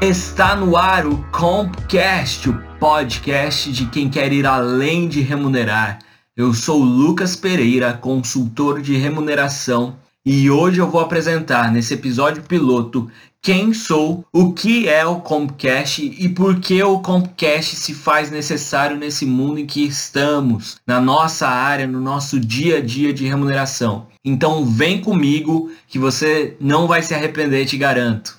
Está no ar o Compcast, o podcast de quem quer ir além de remunerar. Eu sou Lucas Pereira, consultor de remuneração, e hoje eu vou apresentar nesse episódio piloto quem sou, o que é o Compcast e por que o Compcast se faz necessário nesse mundo em que estamos, na nossa área, no nosso dia a dia de remuneração. Então vem comigo que você não vai se arrepender, te garanto.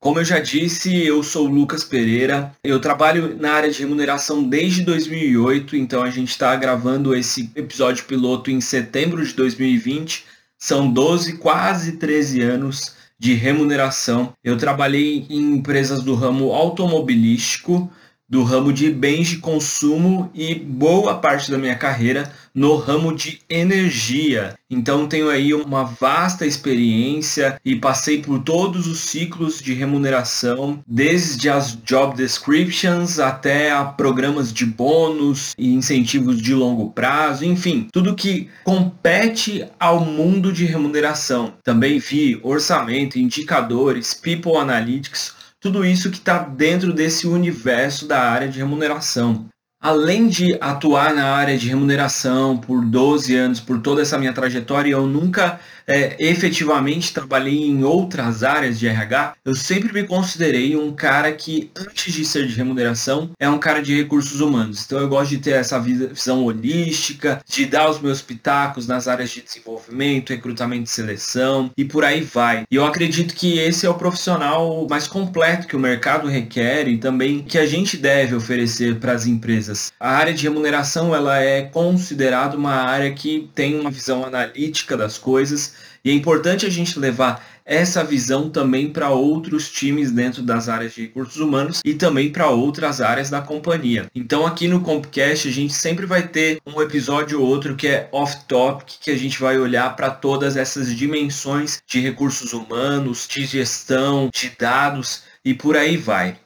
Como eu já disse, eu sou o Lucas Pereira. Eu trabalho na área de remuneração desde 2008, então a gente está gravando esse episódio piloto em setembro de 2020. São 12, quase 13 anos de remuneração. Eu trabalhei em empresas do ramo automobilístico, do ramo de bens de consumo e boa parte da minha carreira no ramo de energia. Então tenho aí uma vasta experiência e passei por todos os ciclos de remuneração, desde as job descriptions até a programas de bônus e incentivos de longo prazo, enfim, tudo que compete ao mundo de remuneração. Também vi orçamento, indicadores, people analytics, tudo isso que está dentro desse universo da área de remuneração. Além de atuar na área de remuneração por 12 anos, por toda essa minha trajetória, eu nunca é, efetivamente trabalhei em outras áreas de RH, eu sempre me considerei um cara que, antes de ser de remuneração, é um cara de recursos humanos. Então eu gosto de ter essa visão holística, de dar os meus pitacos nas áreas de desenvolvimento, recrutamento e seleção e por aí vai. E eu acredito que esse é o profissional mais completo que o mercado requer e também que a gente deve oferecer para as empresas. A área de remuneração ela é considerada uma área que tem uma visão analítica das coisas e é importante a gente levar essa visão também para outros times dentro das áreas de recursos humanos e também para outras áreas da companhia. Então aqui no Compcast a gente sempre vai ter um episódio ou outro que é off-topic, que a gente vai olhar para todas essas dimensões de recursos humanos, de gestão, de dados e por aí vai.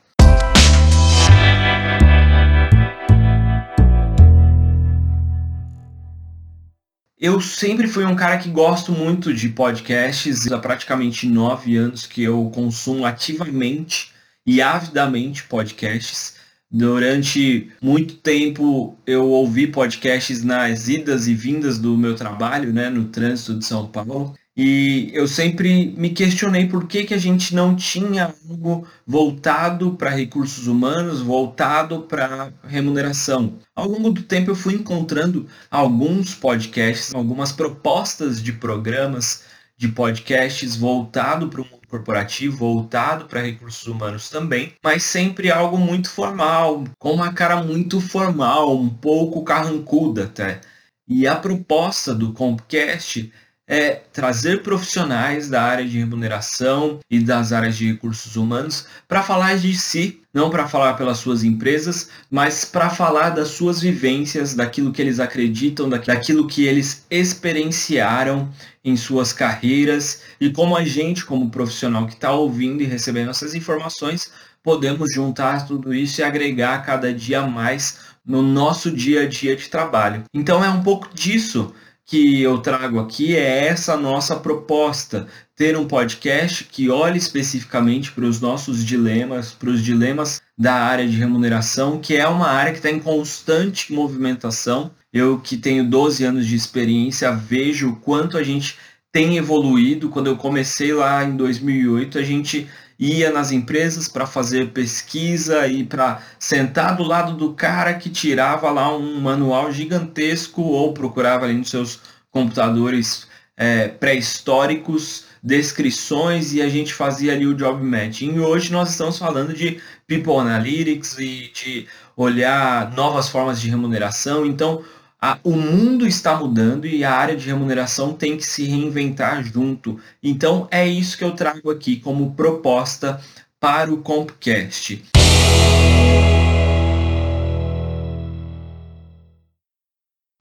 Eu sempre fui um cara que gosto muito de podcasts. Há praticamente nove anos que eu consumo ativamente e avidamente podcasts. Durante muito tempo eu ouvi podcasts nas idas e vindas do meu trabalho, né, no trânsito de São Paulo. E eu sempre me questionei por que, que a gente não tinha algo voltado para recursos humanos, voltado para remuneração. Ao longo do tempo eu fui encontrando alguns podcasts, algumas propostas de programas de podcasts voltado para o mundo corporativo, voltado para recursos humanos também, mas sempre algo muito formal, com uma cara muito formal, um pouco carrancuda até. E a proposta do Compcast é trazer profissionais da área de remuneração e das áreas de recursos humanos para falar de si, não para falar pelas suas empresas, mas para falar das suas vivências, daquilo que eles acreditam, daquilo que eles experienciaram em suas carreiras e como a gente, como profissional que está ouvindo e recebendo essas informações, podemos juntar tudo isso e agregar cada dia mais no nosso dia a dia de trabalho. Então é um pouco disso que eu trago aqui é essa nossa proposta, ter um podcast que olhe especificamente para os nossos dilemas, para os dilemas da área de remuneração, que é uma área que está em constante movimentação. Eu que tenho 12 anos de experiência, vejo o quanto a gente tem evoluído. Quando eu comecei lá em 2008, a gente ia nas empresas para fazer pesquisa e para sentar do lado do cara que tirava lá um manual gigantesco ou procurava ali nos seus computadores é, pré-históricos descrições e a gente fazia ali o job matching. E hoje nós estamos falando de People Analytics e de olhar novas formas de remuneração. Então, a, o mundo está mudando e a área de remuneração tem que se reinventar junto. Então é isso que eu trago aqui como proposta para o Compcast.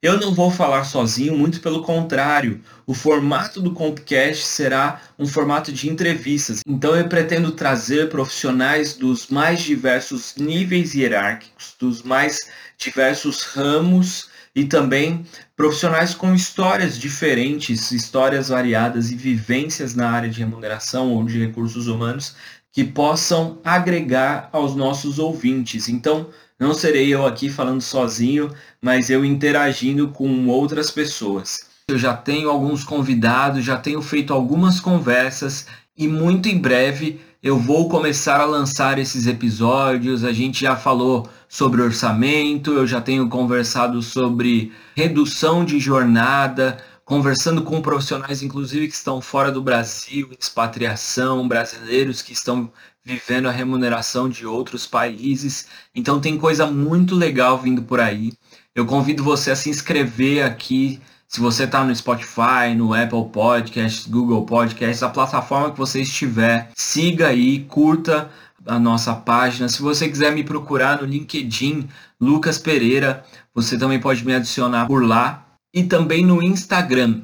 Eu não vou falar sozinho, muito pelo contrário. O formato do Compcast será um formato de entrevistas. Então eu pretendo trazer profissionais dos mais diversos níveis hierárquicos, dos mais diversos ramos e também profissionais com histórias diferentes, histórias variadas e vivências na área de remuneração ou de recursos humanos que possam agregar aos nossos ouvintes. Então, não serei eu aqui falando sozinho, mas eu interagindo com outras pessoas. Eu já tenho alguns convidados, já tenho feito algumas conversas e muito em breve eu vou começar a lançar esses episódios. A gente já falou sobre orçamento, eu já tenho conversado sobre redução de jornada, conversando com profissionais, inclusive, que estão fora do Brasil, expatriação, brasileiros que estão vivendo a remuneração de outros países. Então tem coisa muito legal vindo por aí. Eu convido você a se inscrever aqui. Se você está no Spotify, no Apple Podcasts, Google Podcasts, a plataforma que você estiver, siga aí, curta a nossa página. Se você quiser me procurar no LinkedIn, Lucas Pereira, você também pode me adicionar por lá. E também no Instagram,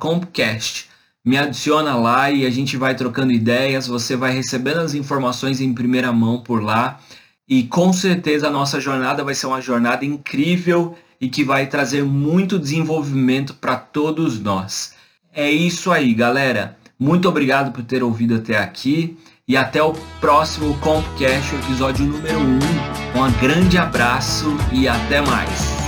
Compcast. Me adiciona lá e a gente vai trocando ideias, você vai recebendo as informações em primeira mão por lá. E com certeza a nossa jornada vai ser uma jornada incrível e que vai trazer muito desenvolvimento para todos nós. É isso aí, galera. Muito obrigado por ter ouvido até aqui e até o próximo Compcast, episódio número 1. Um grande abraço e até mais.